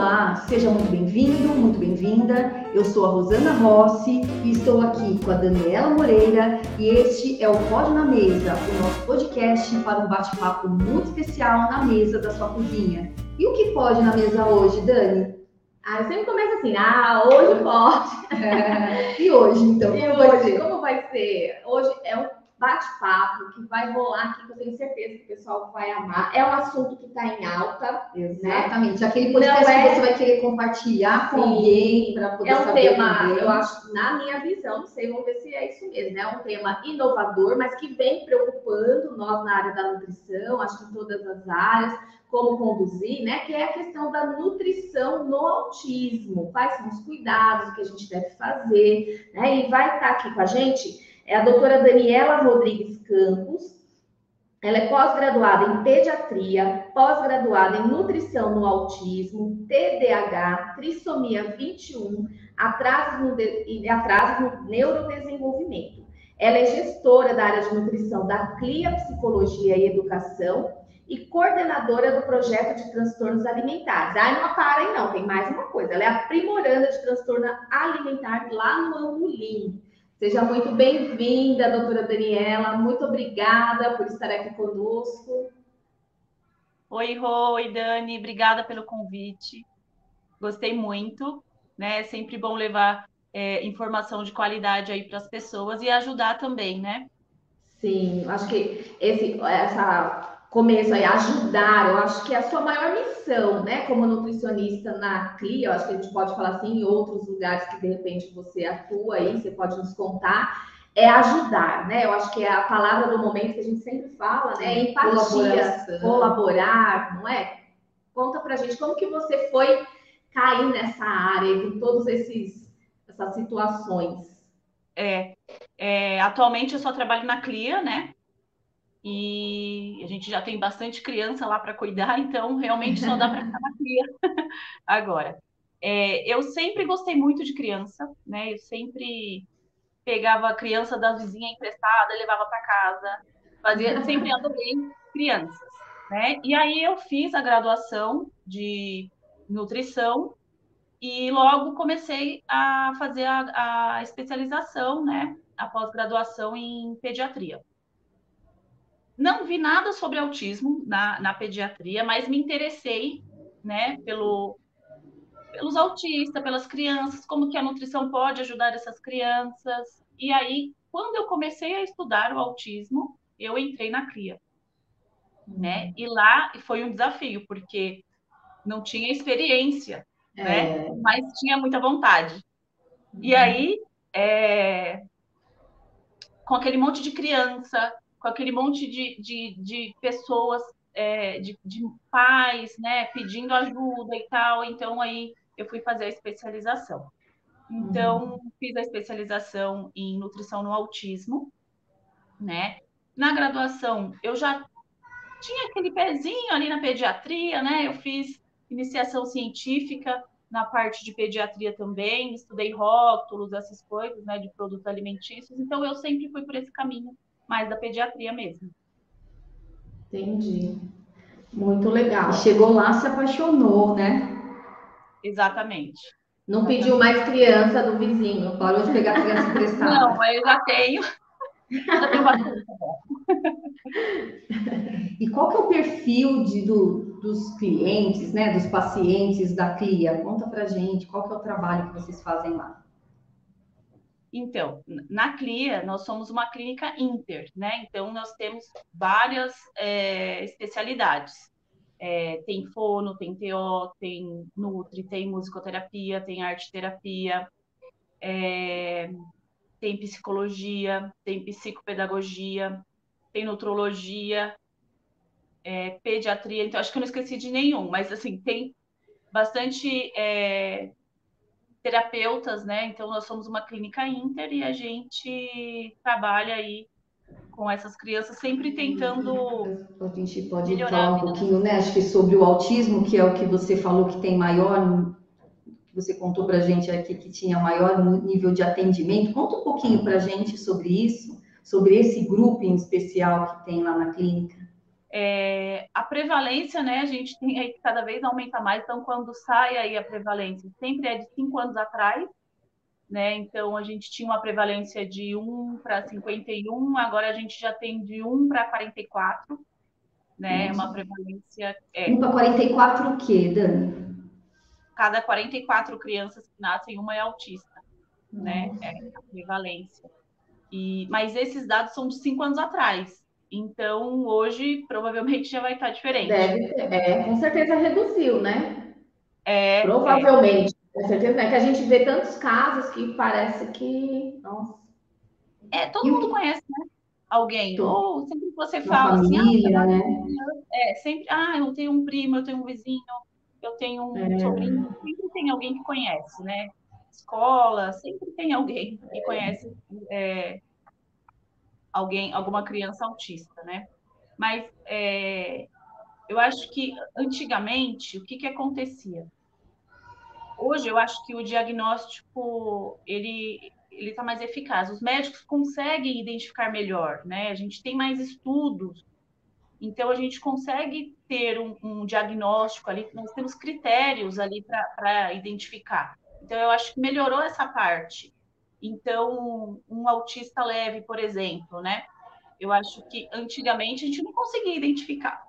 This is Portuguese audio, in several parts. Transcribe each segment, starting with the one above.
Olá, seja muito bem-vindo, muito bem-vinda. Eu sou a Rosana Rossi e estou aqui com a Daniela Moreira e este é o Pode na Mesa, o nosso podcast para um bate-papo muito especial na mesa da sua cozinha. E o que pode na mesa hoje, Dani? Ah, eu sempre começo assim, ah, hoje pode. É. E hoje, então? E como hoje, vai ser? como vai ser? Hoje é um bate-papo que vai rolar aqui, que eu tenho certeza que o pessoal vai amar. É um assunto que está em alta, né? Exatamente. Aquele podcast Não é- que você vai querer compartilhar com Sim. alguém para poder É um saber tema, também. eu acho, na minha visão, não sei, vamos ver se é isso mesmo, né? É um tema inovador, mas que vem preocupando nós na área da nutrição, acho que em todas as áreas, como conduzir, né? Que é a questão da nutrição no autismo. Quais são os cuidados que a gente deve fazer, né? E vai estar aqui com a gente é a doutora Daniela Rodrigues Campos. Ela é pós-graduada em pediatria, pós-graduada em nutrição no autismo, TDAH, trissomia 21, atrasos no, de- no neurodesenvolvimento. Ela é gestora da área de nutrição da CLIA Psicologia e Educação e coordenadora do projeto de transtornos alimentares. Ah, não para aí não, tem mais uma coisa. Ela é aprimoranda de transtorno alimentar lá no Angolim. Seja muito bem-vinda, doutora Daniela. Muito obrigada por estar aqui conosco. Oi, Rô, oi, Dani, obrigada pelo convite. Gostei muito, né? É sempre bom levar é, informação de qualidade aí para as pessoas e ajudar também, né? Sim, acho que esse essa começo aí, ajudar, eu acho que é a sua maior missão, né? Como nutricionista na CLIA, eu acho que a gente pode falar assim em outros lugares que de repente você atua aí, você pode nos contar, é ajudar, né? Eu acho que é a palavra do momento que a gente sempre fala, né? É empatia, colaborar, não é? Conta pra gente como que você foi cair nessa área, com todos esses essas situações. É, é, atualmente eu só trabalho na CLIA, né? E a gente já tem bastante criança lá para cuidar, então realmente só dá para ficar na CLIA agora. É, eu sempre gostei muito de criança, né? Eu sempre pegava a criança da vizinha emprestada, levava para casa, fazia, sempre adorei crianças, né? E aí eu fiz a graduação de nutrição e logo comecei a fazer a, a especialização, né? A pós-graduação em pediatria. Não vi nada sobre autismo na, na pediatria, mas me interessei, né, pelo, pelos autistas, pelas crianças, como que a nutrição pode ajudar essas crianças. E aí, quando eu comecei a estudar o autismo, eu entrei na CLIA, né? E lá foi um desafio, porque não tinha experiência, né? É, Mas tinha muita vontade. E aí, é, com aquele monte de criança, com aquele monte de, de, de pessoas, é, de, de pais, né, pedindo ajuda e tal, então aí eu fui fazer a especialização. Então, fiz a especialização em nutrição no autismo, né? Na graduação, eu já tinha aquele pezinho ali na pediatria, né? Eu fiz iniciação científica na parte de pediatria também, estudei rótulos, essas coisas, né, de produtos alimentícios, então eu sempre fui por esse caminho mais da pediatria mesmo. Entendi. Muito legal. chegou lá, se apaixonou, né? Exatamente. Não pediu mais criança do vizinho. Parou de pegar criança emprestada. Não, mas eu já tenho, já tenho bastante. E qual que é o perfil de, do- dos clientes, né, dos pacientes da CLIA? Conta pra gente, qual que é o trabalho que vocês fazem lá? Então, na CLIA, nós somos uma clínica inter, né? Então, nós temos várias é, especialidades. É, tem fono, tem TO, tem nutri, tem musicoterapia, tem arte-terapia, é, tem psicologia, tem psicopedagogia, tem nutrologia, pediatria. Então, acho que eu não esqueci de nenhum, mas, assim, tem bastante terapeutas, né? Então, nós somos uma clínica inter e a gente trabalha aí com essas crianças, sempre tentando. A gente pode falar um pouquinho, né, acho que sobre o autismo, que é o que você falou que tem maior, que você contou pra gente aqui que tinha maior nível de atendimento. Conta um pouquinho pra gente sobre isso, sobre esse grupo em especial que tem lá na clínica. É, prevalência, né, a gente tem aí que cada vez aumenta mais, então quando sai aí a prevalência, sempre é de cinco anos atrás, né, então a gente tinha uma prevalência de 1 para 51, agora a gente já tem de 1 para 44, né, Nossa. uma prevalência... É, 1 para 44 o quê, Dani? Cada 44 crianças que nascem, uma é autista, né, Nossa. né, é a prevalência. E, mas esses dados são de cinco anos atrás, então, hoje, provavelmente já vai estar diferente. Deve ter. É, com certeza reduziu, né? É. Provavelmente. É. Com certeza, né? Que a gente vê tantos casos que parece que. Nossa. É, todo e mundo o... conhece, né? Alguém. Ou sempre que você fala família, assim, ah, né? É, sempre, ah, eu tenho um primo, eu tenho um vizinho, eu tenho um é. sobrinho. Sempre tem alguém que conhece, né? Escola, sempre tem alguém que conhece. É, alguém, alguma criança autista, né? Mas é, eu acho que antigamente o que, que acontecia? Hoje eu acho que o diagnóstico ele ele está mais eficaz. Os médicos conseguem identificar melhor, né? A gente tem mais estudos, então a gente consegue ter um, um diagnóstico ali. Nós temos critérios ali para identificar. Então eu acho que melhorou essa parte. Então, um autista leve, por exemplo, né? Eu acho que antigamente a gente não conseguia identificar.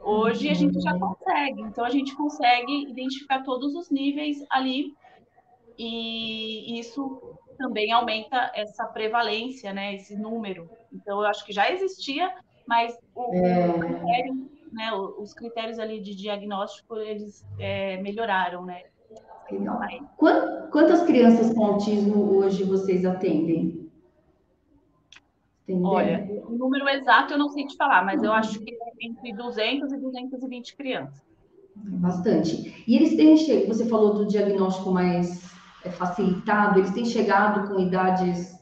Hoje a gente já consegue. Então, a gente consegue identificar todos os níveis ali e isso também aumenta essa prevalência, né? Esse número. Então, eu acho que já existia, mas o, é... critério, né, os critérios ali de diagnóstico, eles é, melhoraram, né? Legal. Quantas crianças com autismo hoje vocês atendem? Entendeu? Olha, o número exato eu não sei te falar, mas eu acho que é entre 200 e 220 crianças. Bastante. E eles têm chegado, você falou do diagnóstico mais é, facilitado, eles têm chegado com idades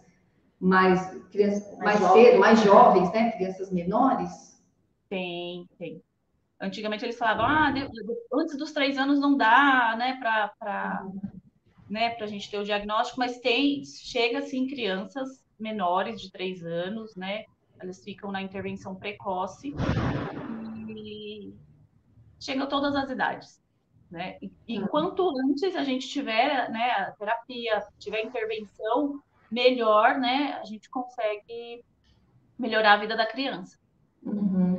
mais, crianças, mais, mais cedo, mais jovens, né? Crianças menores? Tem, tem. Antigamente eles falavam, ah, antes dos três anos não dá, né, para né, a gente ter o diagnóstico, mas tem, chega assim, crianças menores de três anos, né, elas ficam na intervenção precoce e chegam todas as idades, né, e, e uhum. quanto antes a gente tiver, né, a terapia, tiver intervenção, melhor, né, a gente consegue melhorar a vida da criança. Uhum.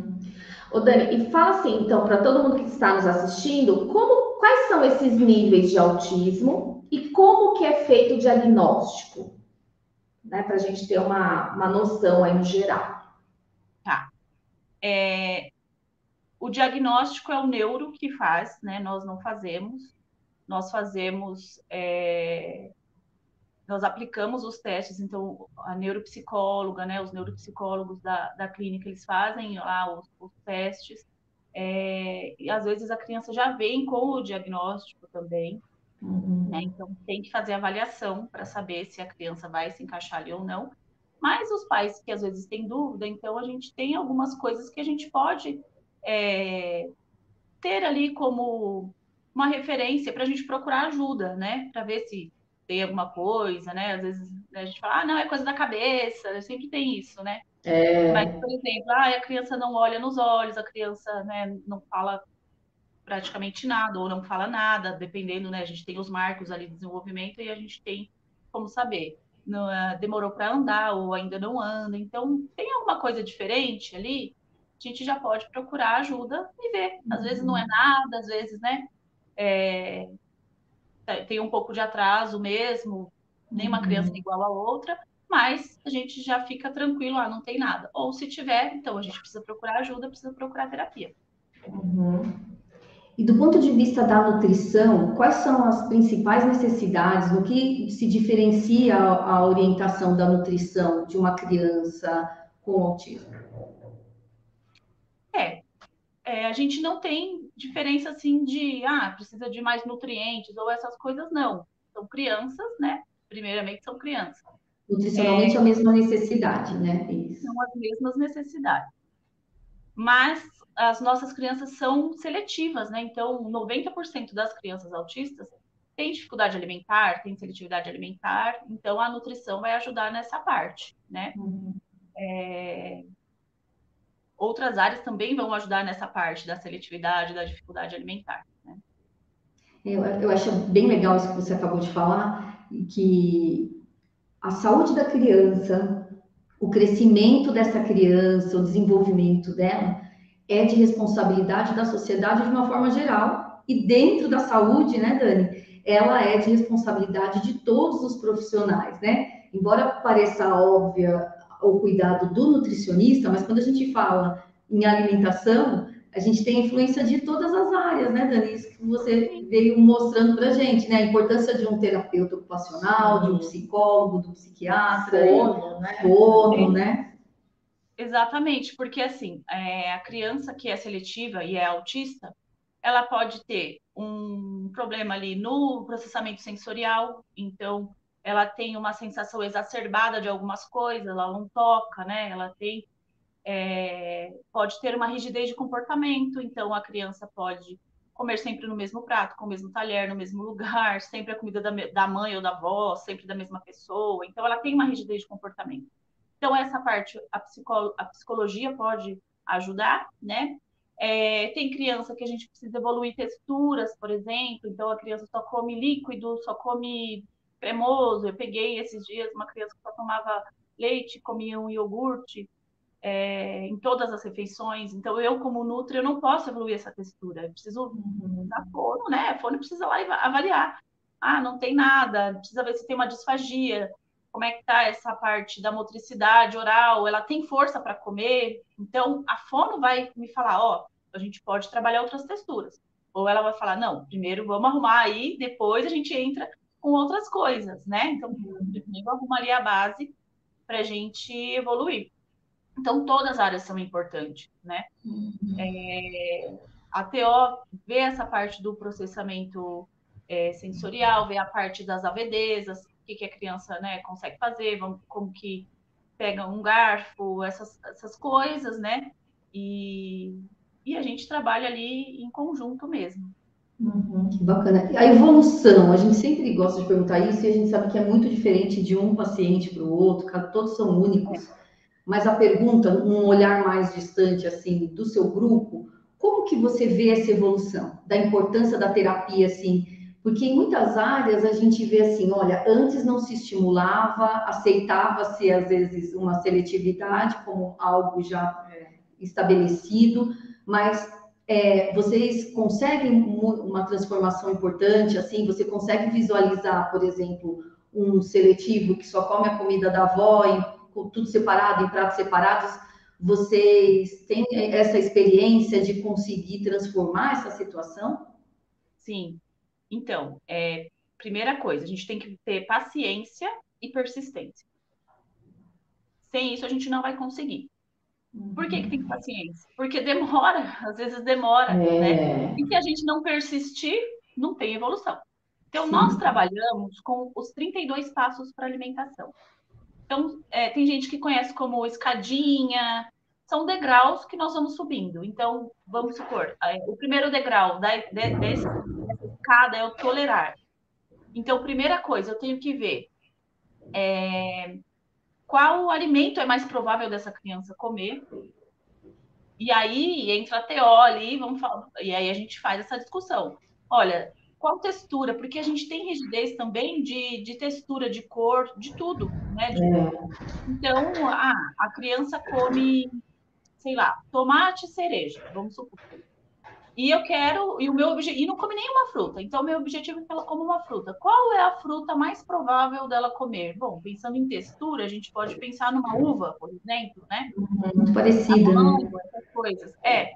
Ô Dani, e fala assim, então, para todo mundo que está nos assistindo, como, quais são esses níveis de autismo e como que é feito o diagnóstico? Né, para a gente ter uma, uma noção aí no geral. Tá. É, o diagnóstico é o neuro que faz, né? Nós não fazemos. Nós fazemos é, nós aplicamos os testes, então a neuropsicóloga, né, os neuropsicólogos da, da clínica, eles fazem lá os, os testes, é, e às vezes a criança já vem com o diagnóstico também, uhum. né, então tem que fazer avaliação para saber se a criança vai se encaixar ali ou não, mas os pais que às vezes têm dúvida, então a gente tem algumas coisas que a gente pode é, ter ali como uma referência para a gente procurar ajuda, né, para ver se tem alguma coisa, né? Às vezes a gente fala, ah, não, é coisa da cabeça, sempre tem isso, né? É... Mas, por exemplo, ah, a criança não olha nos olhos, a criança né, não fala praticamente nada, ou não fala nada, dependendo, né? A gente tem os marcos ali de desenvolvimento e a gente tem como saber. Não, uh, demorou para andar ou ainda não anda. Então, tem alguma coisa diferente ali, a gente já pode procurar ajuda e ver. Às vezes não é uhum. nada, às vezes, né? É, tem um pouco de atraso mesmo, nenhuma criança é igual a outra, mas a gente já fica tranquilo, ah, não tem nada. Ou se tiver, então a gente precisa procurar ajuda, precisa procurar terapia. Uhum. E do ponto de vista da nutrição, quais são as principais necessidades, no que se diferencia a, a orientação da nutrição de uma criança com autismo? É, é, a gente não tem diferença assim de, ah, precisa de mais nutrientes ou essas coisas, não. São crianças, né? Primeiramente são crianças. Nutricionalmente é, a mesma necessidade, né? Isso. São as mesmas necessidades. Mas as nossas crianças são seletivas, né? Então, 90% das crianças autistas têm dificuldade alimentar, têm seletividade alimentar, então a nutrição vai ajudar nessa parte, né? Uhum. É, outras áreas também vão ajudar nessa parte da seletividade, da dificuldade alimentar. Né? Eu, eu acho bem legal isso que você acabou de falar, que a saúde da criança, o crescimento dessa criança, o desenvolvimento dela, é de responsabilidade da sociedade de uma forma geral. E dentro da saúde, né, Dani, ela é de responsabilidade de todos os profissionais, né? Embora pareça óbvia o cuidado do nutricionista, mas quando a gente fala em alimentação, a gente tem influência de todas as áreas, né, Dani? Isso que você veio mostrando para a gente, né? A importância de um terapeuta ocupacional, de um psicólogo, do psiquiatra, fono, né? Fono, né? Exatamente, porque assim, é, a criança que é seletiva e é autista, ela pode ter um problema ali no processamento sensorial, então ela tem uma sensação exacerbada de algumas coisas, ela não toca, né? Ela tem é, pode ter uma rigidez de comportamento, então a criança pode comer sempre no mesmo prato, com o mesmo talher, no mesmo lugar, sempre a comida da, da mãe ou da avó, sempre da mesma pessoa. Então ela tem uma rigidez de comportamento. Então, essa parte a, psicolo, a psicologia pode ajudar, né? É, tem criança que a gente precisa evoluir texturas, por exemplo, então a criança só come líquido, só come cremoso. Eu peguei esses dias uma criança que só tomava leite, comia um iogurte é, em todas as refeições. Então, eu, como Nutri, eu não posso evoluir essa textura. Eu preciso da fono, né? A fono precisa lá avaliar. Ah, não tem nada, precisa ver se tem uma disfagia como é que tá essa parte da motricidade oral, ela tem força para comer. Então, a fono vai me falar, ó, a gente pode trabalhar outras texturas. Ou ela vai falar, não, primeiro vamos arrumar aí, depois a gente entra com outras coisas, né? Então, primeiro arrumaria a base para a gente evoluir. Então, todas as áreas são importantes, né? Uhum. É, a TO vê essa parte do processamento é, sensorial, vê a parte das AVDs, que, que a criança né, consegue fazer, como que pega um garfo, essas, essas coisas, né? E, e a gente trabalha ali em conjunto mesmo. Uhum, bacana. A evolução, a gente sempre gosta de perguntar isso e a gente sabe que é muito diferente de um paciente para o outro, todos são únicos. Mas a pergunta, um olhar mais distante assim do seu grupo, como que você vê essa evolução da importância da terapia assim porque em muitas áreas a gente vê assim, olha, antes não se estimulava, aceitava-se às vezes uma seletividade como algo já é, estabelecido, mas é, vocês conseguem uma transformação importante, assim, você consegue visualizar, por exemplo, um seletivo que só come a comida da avó, em, tudo separado, em pratos separados, vocês têm essa experiência de conseguir transformar essa situação? Sim, então, é, primeira coisa, a gente tem que ter paciência e persistência. Sem isso, a gente não vai conseguir. Por que, que tem paciência? Porque demora, às vezes demora, é. né? E se a gente não persistir, não tem evolução. Então, Sim. nós trabalhamos com os 32 passos para alimentação. Então, é, tem gente que conhece como escadinha, são degraus que nós vamos subindo. Então, vamos supor, é, o primeiro degrau da, de, desse, cada é o tolerar. Então, primeira coisa, eu tenho que ver é, qual alimento é mais provável dessa criança comer. E aí entra a TO ali, vamos falar, e aí a gente faz essa discussão. Olha, qual textura? Porque a gente tem rigidez também de, de textura, de cor, de tudo, né? De, é. Então, ah, a criança come, sei lá, tomate e cereja, vamos supor. E eu quero, e o meu objetivo, e não come nenhuma fruta. Então, meu objetivo é que ela coma uma fruta. Qual é a fruta mais provável dela comer? Bom, pensando em textura, a gente pode pensar numa uva, por exemplo, né? Muito parecida, né? Essas coisas. É.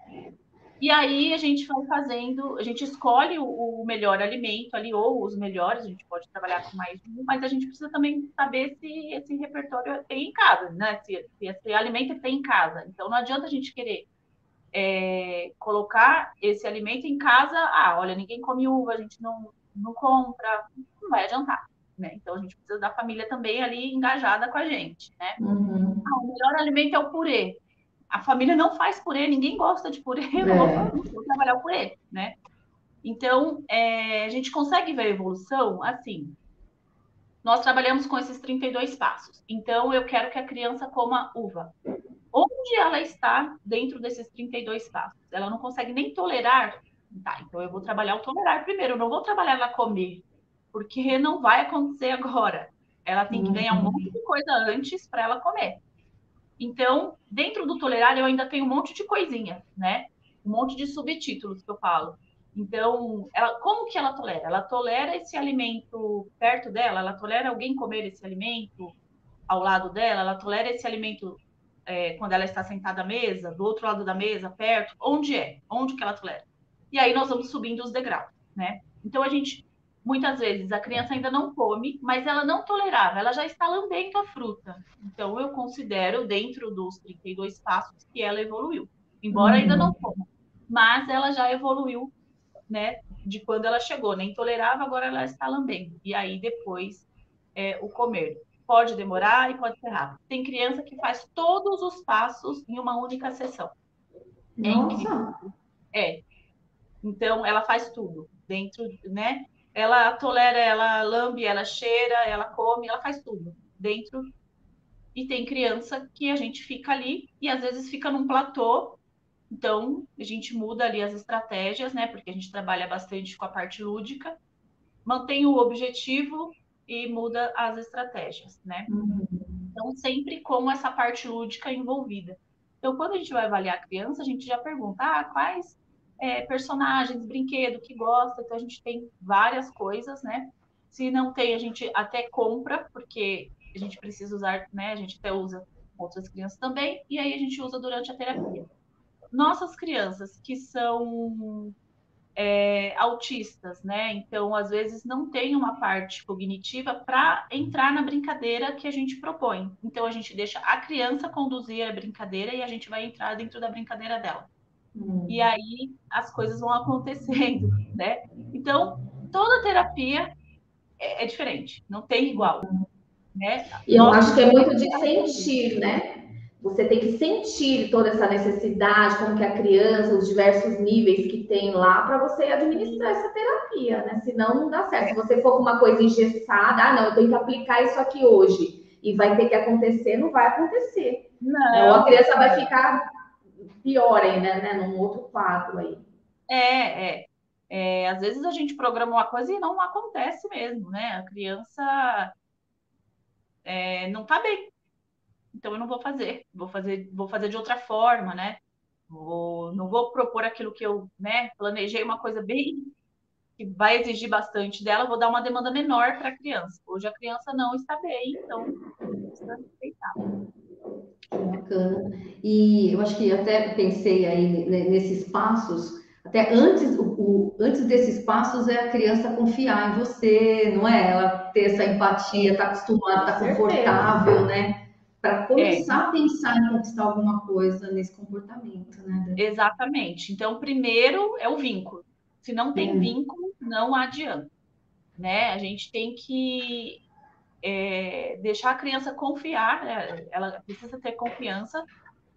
E aí a gente vai fazendo, a gente escolhe o, melhor alimento ali, ou os melhores, a gente pode trabalhar com mais um, mas a gente precisa também saber se esse repertório tem em casa, né? Se, se esse alimento tem em casa. Então não adianta a gente querer é, colocar esse alimento em casa, ah, olha, ninguém come uva, a gente não, não compra, não vai adiantar. Né? Então a gente precisa da família também ali engajada com a gente. Né? Uhum. Ah, o melhor alimento é o purê. A família não faz purê, ninguém gosta de purê, é. vou, vou trabalhar o purê. Né? Então, é, a gente consegue ver a evolução assim. Nós trabalhamos com esses 32 passos. Então, eu quero que a criança coma uva. Onde ela está dentro desses 32 passos. Ela não consegue nem tolerar. Tá, então eu vou trabalhar o tolerar primeiro, eu não vou trabalhar ela comer, porque não vai acontecer agora. Ela tem que ganhar um monte de coisa antes para ela comer. Então, dentro do tolerar, eu ainda tenho um monte de coisinha, né? Um monte de subtítulos que eu falo. Então, ela, como que ela tolera? Ela tolera esse alimento perto dela? Ela tolera alguém comer esse alimento ao lado dela? Ela tolera esse alimento é, quando ela está sentada à mesa, do outro lado da mesa, perto? Onde é? Onde que ela tolera? E aí nós vamos subindo os degraus, né? Então, a gente, muitas vezes, a criança ainda não come, mas ela não tolerava, ela já está lambendo a fruta. Então, eu considero, dentro dos 32 passos, que ela evoluiu. Embora uhum. ainda não coma, mas ela já evoluiu né, de quando ela chegou, nem tolerava, agora ela está lambendo. E aí depois é, o comer. Pode demorar e pode ser rápido. Tem criança que faz todos os passos em uma única sessão. É Nossa. É, é. Então ela faz tudo dentro, né? Ela tolera, ela lambe, ela cheira, ela come, ela faz tudo dentro. E tem criança que a gente fica ali e às vezes fica num platô então, a gente muda ali as estratégias, né? Porque a gente trabalha bastante com a parte lúdica, mantém o objetivo e muda as estratégias, né? Uhum. Então, sempre com essa parte lúdica envolvida. Então, quando a gente vai avaliar a criança, a gente já pergunta, ah, quais é, personagens, brinquedo que gosta. Então, a gente tem várias coisas, né? Se não tem, a gente até compra, porque a gente precisa usar, né? A gente até usa outras crianças também, e aí a gente usa durante a terapia nossas crianças que são é, autistas, né? Então, às vezes, não tem uma parte cognitiva para entrar na brincadeira que a gente propõe. Então, a gente deixa a criança conduzir a brincadeira e a gente vai entrar dentro da brincadeira dela. Hum. E aí as coisas vão acontecendo, né? Então, toda terapia é, é diferente, não tem igual. Né? E eu Nossa, acho que é muito de sentir, né? Você tem que sentir toda essa necessidade, como que a criança, os diversos níveis que tem lá, para você administrar essa terapia, né? Senão não dá certo. Se você for com uma coisa engessada, ah, não, eu tenho que aplicar isso aqui hoje, e vai ter que acontecer, não vai acontecer. Não. Ou a criança vai ficar pior ainda, né? Num outro quadro aí. É, é. é às vezes a gente programa uma coisa e não acontece mesmo, né? A criança é, não tá bem então eu não vou fazer, vou fazer, vou fazer de outra forma, né? Vou, não vou propor aquilo que eu, né, planejei uma coisa bem que vai exigir bastante dela, vou dar uma demanda menor para a criança. Hoje a criança não está bem, então precisa respeitar. Bacana. E eu acho que até pensei aí nesses passos, até antes, o, o, antes desses passos é a criança confiar em você, não é? Ela ter essa empatia, estar tá acostumada, estar tá confortável, né? Para começar é. a pensar em conquistar alguma coisa nesse comportamento, né? Exatamente. Então, primeiro é o vínculo. Se não tem é. vínculo, não adianta, né? A gente tem que é, deixar a criança confiar, né? ela precisa ter confiança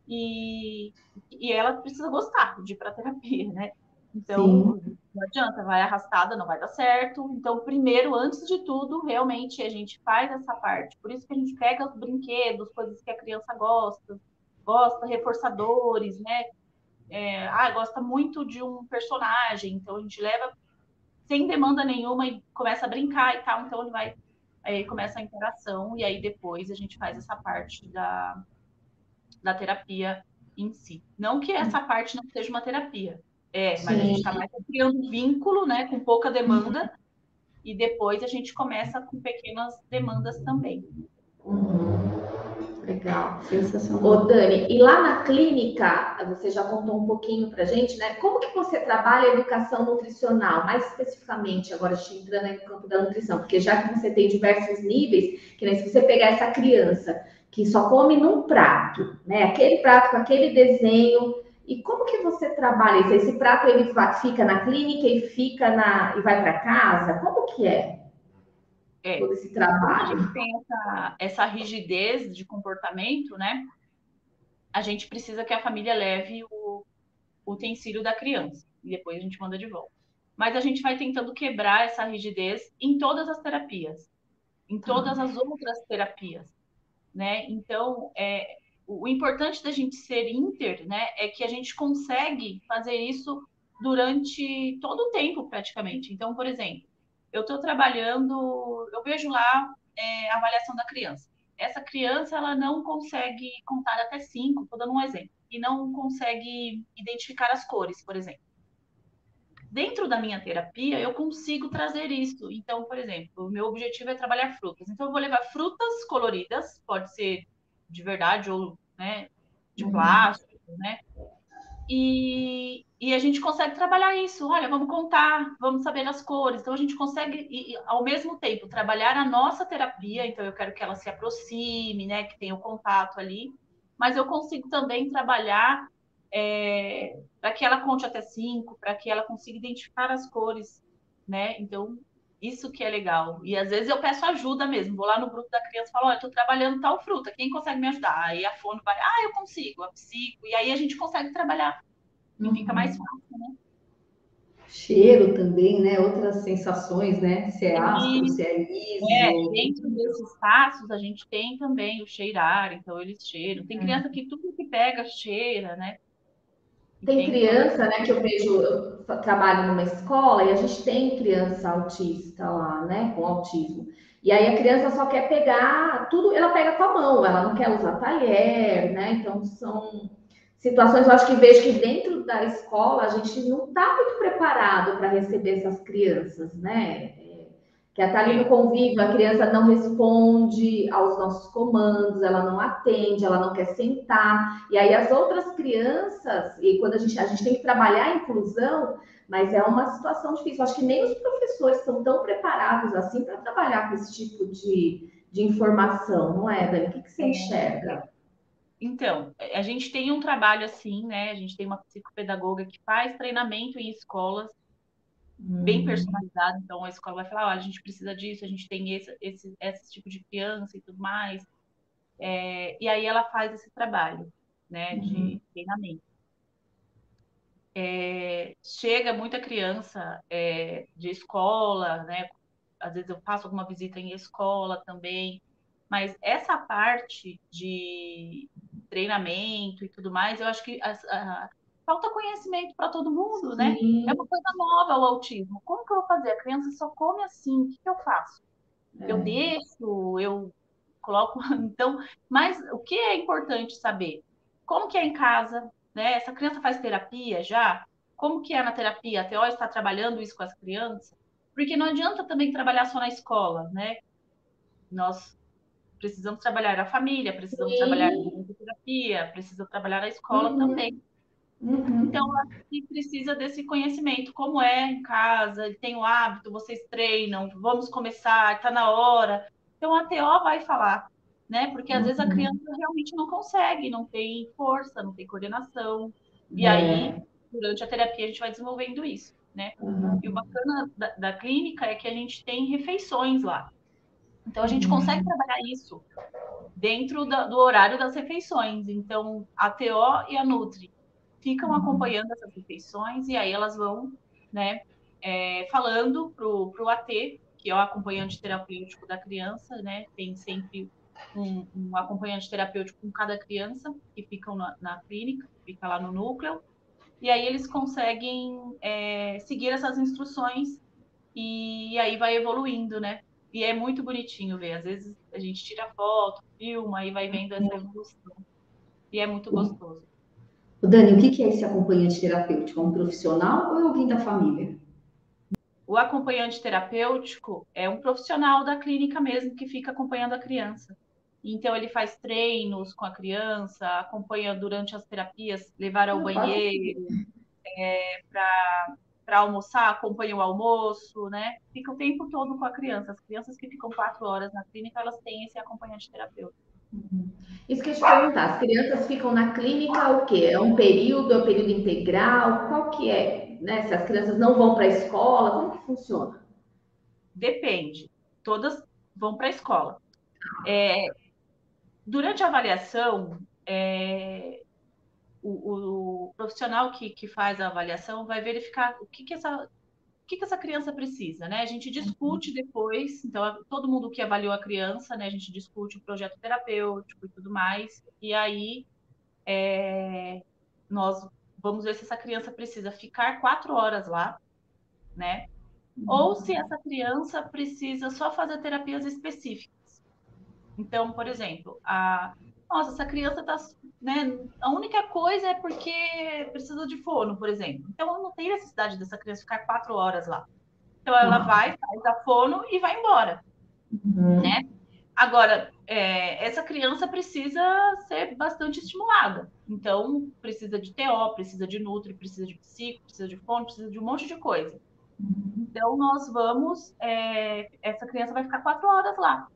e, e ela precisa gostar de ir para terapia, né? Então, Sim. Não adianta, vai arrastada, não vai dar certo. Então, primeiro, antes de tudo, realmente a gente faz essa parte. Por isso que a gente pega os brinquedos, coisas que a criança gosta, gosta, reforçadores, né? É, ah, gosta muito de um personagem, então a gente leva sem demanda nenhuma e começa a brincar e tal, então ele vai aí começa a interação e aí depois a gente faz essa parte da, da terapia em si. Não que essa parte não seja uma terapia, é, mas Sim. a gente está mais criando vínculo, né, com pouca demanda, e depois a gente começa com pequenas demandas também. Uhum. Legal, sensacional. Ô, Dani, e lá na clínica, você já contou um pouquinho pra gente, né? Como que você trabalha a educação nutricional, mais especificamente, agora entrando no campo da nutrição, porque já que você tem diversos níveis, que nem se você pegar essa criança que só come num prato, né? Aquele prato com aquele desenho, e como que você trabalha isso? Esse prato ele fica na clínica e fica na e vai para casa? Como que é? É, todo esse trabalho. A gente tem essa, essa rigidez de comportamento, né? A gente precisa que a família leve o, o utensílio da criança e depois a gente manda de volta. Mas a gente vai tentando quebrar essa rigidez em todas as terapias, em todas as outras terapias, né? Então, é, o importante da gente ser inter, né, é que a gente consegue fazer isso durante todo o tempo, praticamente. Então, por exemplo, eu estou trabalhando, eu vejo lá é, a avaliação da criança. Essa criança, ela não consegue contar até cinco, estou dando um exemplo, e não consegue identificar as cores, por exemplo. Dentro da minha terapia, eu consigo trazer isso. Então, por exemplo, o meu objetivo é trabalhar frutas. Então, eu vou levar frutas coloridas, pode ser de verdade ou né, de uhum. plástico, né? E, e a gente consegue trabalhar isso. Olha, vamos contar, vamos saber as cores. Então a gente consegue, e, ao mesmo tempo, trabalhar a nossa terapia. Então eu quero que ela se aproxime, né? Que tenha o contato ali. Mas eu consigo também trabalhar é, para que ela conte até cinco, para que ela consiga identificar as cores, né? Então isso que é legal. E às vezes eu peço ajuda mesmo. Vou lá no grupo da criança e falo: Olha, estou trabalhando tal fruta, quem consegue me ajudar? Aí a fono vai: Ah, eu consigo, a psico. E aí a gente consegue trabalhar. E uhum. fica mais fácil, né? Cheiro também, né? Outras sensações, né? Se é ácido, se é liso. É, dentro desses passos a gente tem também o cheirar, então eles cheiram. Tem é. criança que tudo que pega cheira, né? Tem criança, né, que eu vejo, eu trabalho numa escola e a gente tem criança autista lá, né, com autismo. E aí a criança só quer pegar tudo, ela pega com a mão, ela não quer usar talher, né? Então são situações, eu acho que vejo que dentro da escola a gente não está muito preparado para receber essas crianças, né? Que está ali no convívio, a criança não responde aos nossos comandos, ela não atende, ela não quer sentar. E aí as outras crianças, e quando a gente, a gente tem que trabalhar a inclusão, mas é uma situação difícil. Acho que nem os professores estão tão preparados assim para trabalhar com esse tipo de, de informação, não é, Dani? O que, que você é. enxerga? Então, a gente tem um trabalho assim, né? A gente tem uma psicopedagoga que faz treinamento em escolas bem uhum. personalizado. Então a escola vai falar: olha, a gente precisa disso, a gente tem esse, esse, esse tipo de criança e tudo mais. É, e aí ela faz esse trabalho né, de uhum. treinamento. É, chega muita criança é, de escola, né? Às vezes eu faço alguma visita em escola também, mas essa parte de treinamento e tudo mais, eu acho que a, a, falta conhecimento para todo mundo, né? Sim. né? É uma coisa nova o autismo. Como que eu vou fazer? A criança só come assim, o que, que eu faço? É. Eu deixo, eu coloco. Então, mas o que é importante saber? Como que é em casa? Né? Essa criança faz terapia já? Como que é na terapia? A TO está trabalhando isso com as crianças? Porque não adianta também trabalhar só na escola, né? Nós precisamos trabalhar a família, precisamos Sim. trabalhar na terapia, precisamos trabalhar na escola uhum. também. Uhum. Então, que precisa desse conhecimento, como é em casa, tem o hábito, vocês treinam, vamos começar, está na hora. Então, a TO vai falar, né? Porque às uhum. vezes a uhum. criança realmente não consegue, não tem força, não tem coordenação. E é. aí, durante a terapia, a gente vai desenvolvendo isso, né? Uhum. E o bacana da, da, clínica é que a gente tem refeições lá. Então, a gente consegue uhum. trabalhar isso dentro da, do horário das refeições. Então, a TO e a Nutri ficam acompanhando essas refeições e aí elas vão, né, é, falando pro, pro AT, que é o acompanhante terapêutico da criança, né, tem sempre um, um acompanhante terapêutico com cada criança que ficam na, na, clínica, fica lá no núcleo, e aí eles conseguem é, seguir essas instruções e, e aí vai evoluindo, né? E é muito bonitinho ver. Às vezes a gente tira foto, filma e vai vendo essa evolução. E é muito gostoso. Dani, o que é esse acompanhante terapêutico? É um profissional ou é alguém da família? O acompanhante terapêutico é um profissional da clínica mesmo que fica acompanhando a criança. Então, ele faz treinos com a criança, acompanha durante as terapias, levar ao ah, banheiro, é, para almoçar, acompanha o almoço, né? Fica o tempo todo com a criança. As crianças que ficam quatro horas na clínica, elas têm esse acompanhante terapêutico. Uhum. Isso que eu te perguntar, as crianças ficam na clínica o quê? É um período, é um período integral? Qual que é? Né? Se as crianças não vão para a escola, como que funciona? Depende. Todas vão para a escola. É, durante a avaliação, é, o, o, profissional que, que faz a avaliação vai verificar o que, que essa o que, que essa criança precisa, né? A gente discute depois, então todo mundo que avaliou a criança, né? A gente discute o projeto terapêutico e tudo mais, e aí é, nós vamos ver se essa criança precisa ficar quatro horas lá, né? Ou se essa criança precisa só fazer terapias específicas. Então, por exemplo, a nossa, essa criança está né? A única coisa é porque precisa de fono, por exemplo. Então, não tem necessidade dessa criança ficar quatro horas lá. Então, ela uhum. vai, faz a fono e vai embora, uhum. né? Agora, é, essa criança precisa ser bastante estimulada. Então, precisa de TO, precisa de Nutri, precisa de psico, precisa de fono, precisa de um monte de coisa. Uhum. Então, nós vamos... É, essa criança vai ficar quatro horas lá.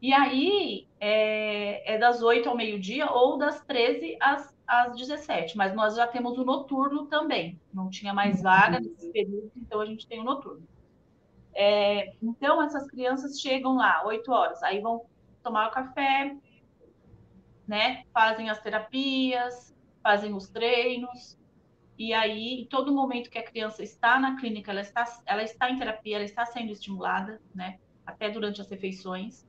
E aí é, é das 8 ao meio-dia ou das 13 às, às 17, mas nós já temos o noturno também. Não tinha mais vaga nesse período, então a gente tem o noturno. É, então, essas crianças chegam lá, 8 horas, aí vão tomar o café, né? Fazem as terapias, fazem os treinos, e aí, em todo momento que a criança está na clínica, ela está, ela está em terapia, ela está sendo estimulada, né? Até durante as refeições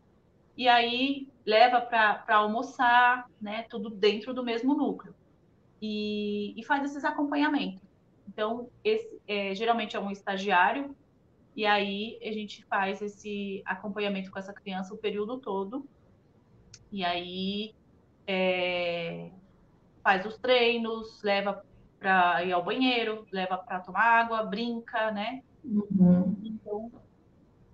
e aí leva para almoçar, né? Tudo dentro do mesmo núcleo. E, e faz esses acompanhamentos. Então, esse é, geralmente é um estagiário, e aí a gente faz esse acompanhamento com essa criança o período todo. E aí é, faz os treinos, leva para ir ao banheiro, leva para tomar água, brinca, né? Uhum. Então,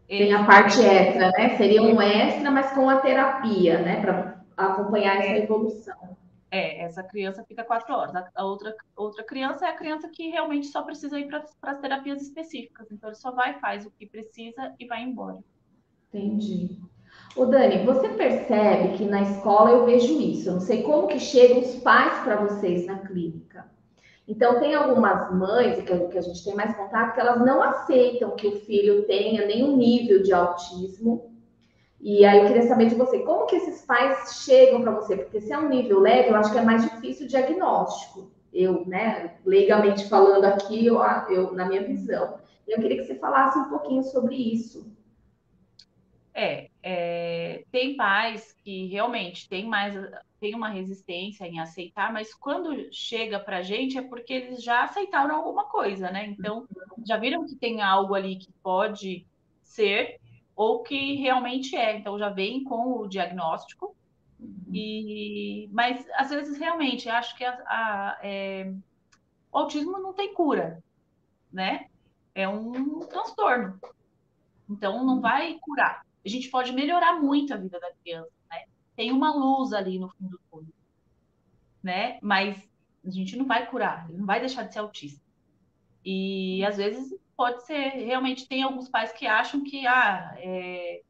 tem a parte extra, né? Seria um extra, mas com a terapia, né? Para acompanhar essa é. evolução. É, essa criança fica quatro horas. A outra, outra criança é a criança que realmente só precisa ir para as terapias específicas. Então, ele só vai, faz o que precisa e vai embora. Entendi. Ô Dani, você percebe que na escola eu vejo isso. Eu não sei como que chegam os pais para vocês na clínica. Então, tem algumas mães, que, a gente tem mais contato, que elas não aceitam que o filho tenha nenhum nível de autismo. E aí eu queria saber de você, como que esses pais chegam para você? Porque se é um nível leve, eu acho que é mais difícil o diagnóstico. Eu, né, leigamente falando aqui, eu, eu, na minha visão. Eu queria que você falasse um pouquinho sobre isso. É, é, tem pais que realmente têm mais tem uma resistência em aceitar, mas quando chega para a gente é porque eles já aceitaram alguma coisa, né? Então já viram que tem algo ali que pode ser ou que realmente é. Então já vem com o diagnóstico. E mas às vezes realmente acho que a, a, é, o autismo não tem cura, né? É um transtorno. Então não vai curar. A gente pode melhorar muito a vida da criança tem uma luz ali no fim do túnel, né? Mas a gente não vai curar, ele não vai deixar de ser autista. E às vezes pode ser, realmente tem alguns pais que acham que ah, é,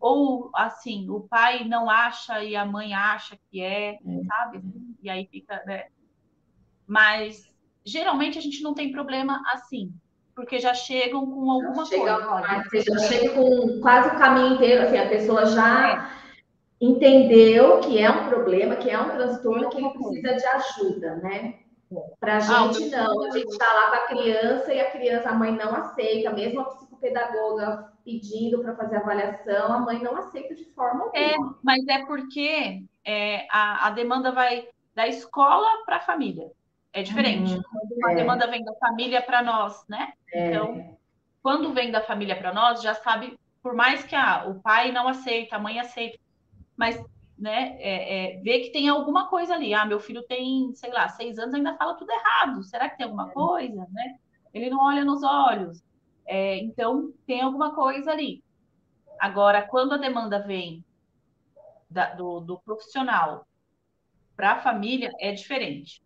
ou assim, o pai não acha e a mãe acha que é, é. sabe? E aí fica, né? Mas geralmente a gente não tem problema assim, porque já chegam com alguma chega, coisa. Você já chega com quase o caminho inteiro, assim, a pessoa já é entendeu que é um problema, que é um transtorno, que ele precisa de ajuda, né? Para a ah, gente não, a gente está lá com a criança e a criança, a mãe não aceita, mesmo a psicopedagoga pedindo para fazer avaliação, a mãe não aceita de forma alguma. É, mas é porque é, a, a demanda vai da escola para a família. É diferente. Uhum, a é. demanda vem da família para nós, né? É. Então, quando vem da família para nós, já sabe, por mais que ah, o pai não aceita, a mãe aceita, mas né, é, é, ver que tem alguma coisa ali. Ah, meu filho tem, sei lá, seis anos, ainda fala tudo errado. Será que tem alguma é. coisa, né? Ele não olha nos olhos. É, então, tem alguma coisa ali. Agora, quando a demanda vem da, do, do, profissional para a família, é diferente.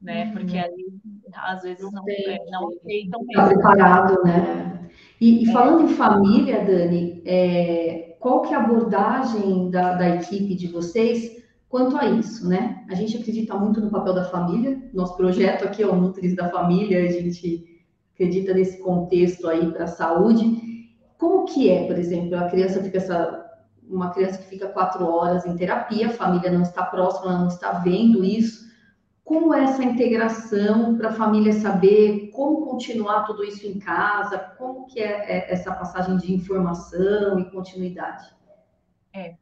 Né? Uhum. Porque aí, às vezes, não, é, não aceitam mesmo. Está preparado, né? E, e falando em família, Dani, é, qual que é a abordagem da, da equipe de vocês quanto a isso, né? A gente acredita muito no papel da família, nosso projeto aqui é o Nutris da Família, a gente acredita nesse contexto aí para a saúde. Como que é, por exemplo, a criança fica essa uma criança que fica quatro horas em terapia, a família não está próxima, ela não está vendo isso. Como é essa integração para a família saber como continuar tudo isso em casa, como que é, é essa passagem de informação e continuidade? É,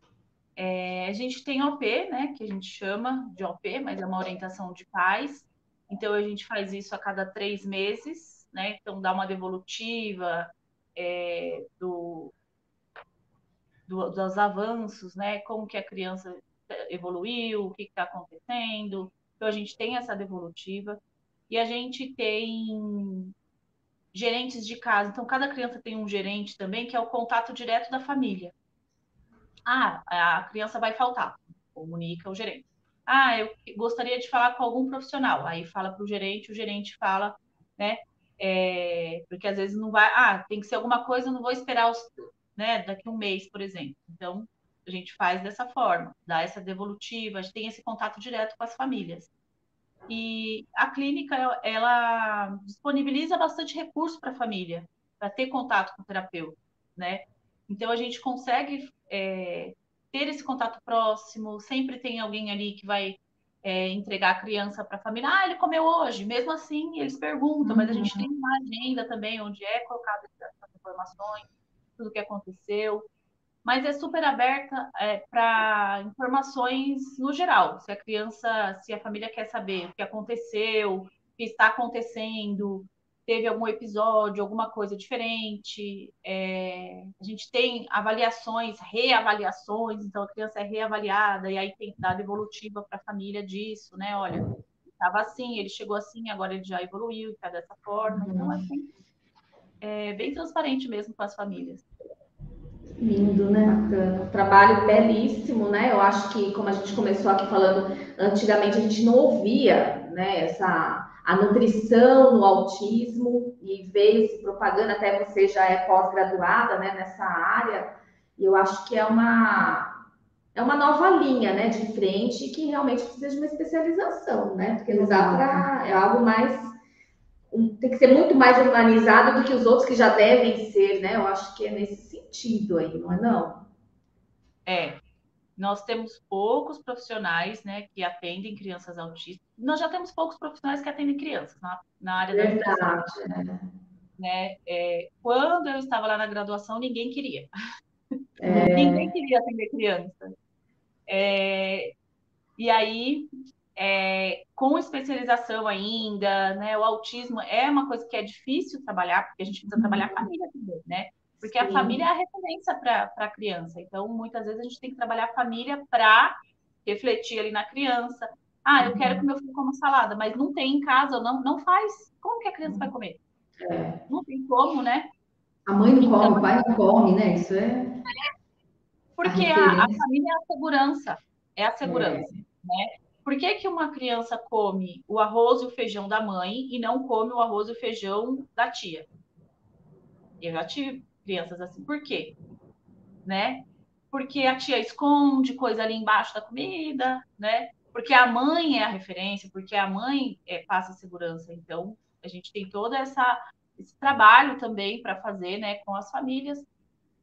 é, a gente tem OP, né, que a gente chama de OP, mas é uma orientação de pais. Então a gente faz isso a cada três meses, né? Então dá uma devolutiva é, do, do, dos avanços, né? Como que a criança evoluiu, o que está acontecendo. Então, a gente tem essa devolutiva. E a gente tem gerentes de casa. Então, cada criança tem um gerente também, que é o contato direto da família. Ah, a criança vai faltar. Comunica o gerente. Ah, eu gostaria de falar com algum profissional. Aí fala para o gerente, o gerente fala, né? É, porque às vezes não vai. Ah, tem que ser alguma coisa, não vou esperar os, né, daqui um mês, por exemplo. Então, a gente faz dessa forma, dá essa devolutiva, a gente tem esse contato direto com as famílias. E a clínica, ela disponibiliza bastante recurso para a família, para ter contato com o terapeuta, né? Então, a gente consegue é, ter esse contato próximo, sempre tem alguém ali que vai é, entregar a criança para a família. Ah, ele comeu hoje. Mesmo assim, eles perguntam, uhum. mas a gente uhum. tem uma agenda também, onde é colocada essas informações, tudo o que aconteceu mas é super aberta é, para informações no geral. Se a criança, se a família quer saber o que aconteceu, o que está acontecendo, teve algum episódio, alguma coisa diferente. É, a gente tem avaliações, reavaliações, então a criança é reavaliada, e aí tem que dar devolutiva para a família disso, né? Olha, estava assim, ele chegou assim, agora ele já evoluiu, está dessa forma. Então, assim, é bem transparente mesmo com as famílias. Lindo, né? Bacana. Trabalho belíssimo, né? Eu acho que, como a gente começou aqui falando, antigamente a gente não ouvia, né? Essa a nutrição no autismo e veio se propagando, até você já é pós-graduada, né? Nessa área. E eu acho que é uma é uma nova linha, né? De frente que realmente precisa de uma especialização, né? Porque não dá para é algo mais tem que ser muito mais humanizado do que os outros que já devem ser, né? Eu acho que é nesse sentido aí, não é não? É. Nós temos poucos profissionais, né, que atendem crianças autistas. Nós já temos poucos profissionais que atendem crianças na, na área Verdade, da educação. Né? É, quando eu estava lá na graduação, ninguém queria. É... ninguém queria atender criança. É, e aí, é, com especialização ainda, né? O autismo é uma coisa que é difícil trabalhar, porque a gente precisa trabalhar a família também, né? Porque Sim. a família é a referência para a criança. Então, muitas vezes a gente tem que trabalhar a família para refletir ali na criança. Ah, eu quero que meu filho coma salada, mas não tem em casa, não, não faz. Como que a criança vai comer? É. Não tem como, né? A mãe não então, come, o pai não come, né? Isso é. é porque a, a, família é a segurança. É a segurança, é. né? Por que, que uma criança come o arroz e o feijão da mãe e não come o arroz e o feijão da tia? Eu já tive crianças assim. Por quê? Né? Porque a tia esconde coisa ali embaixo da comida, né? Porque a mãe é a referência, porque a mãe é, passa segurança. Então, a gente tem todo essa, esse trabalho também para fazer né, com as famílias,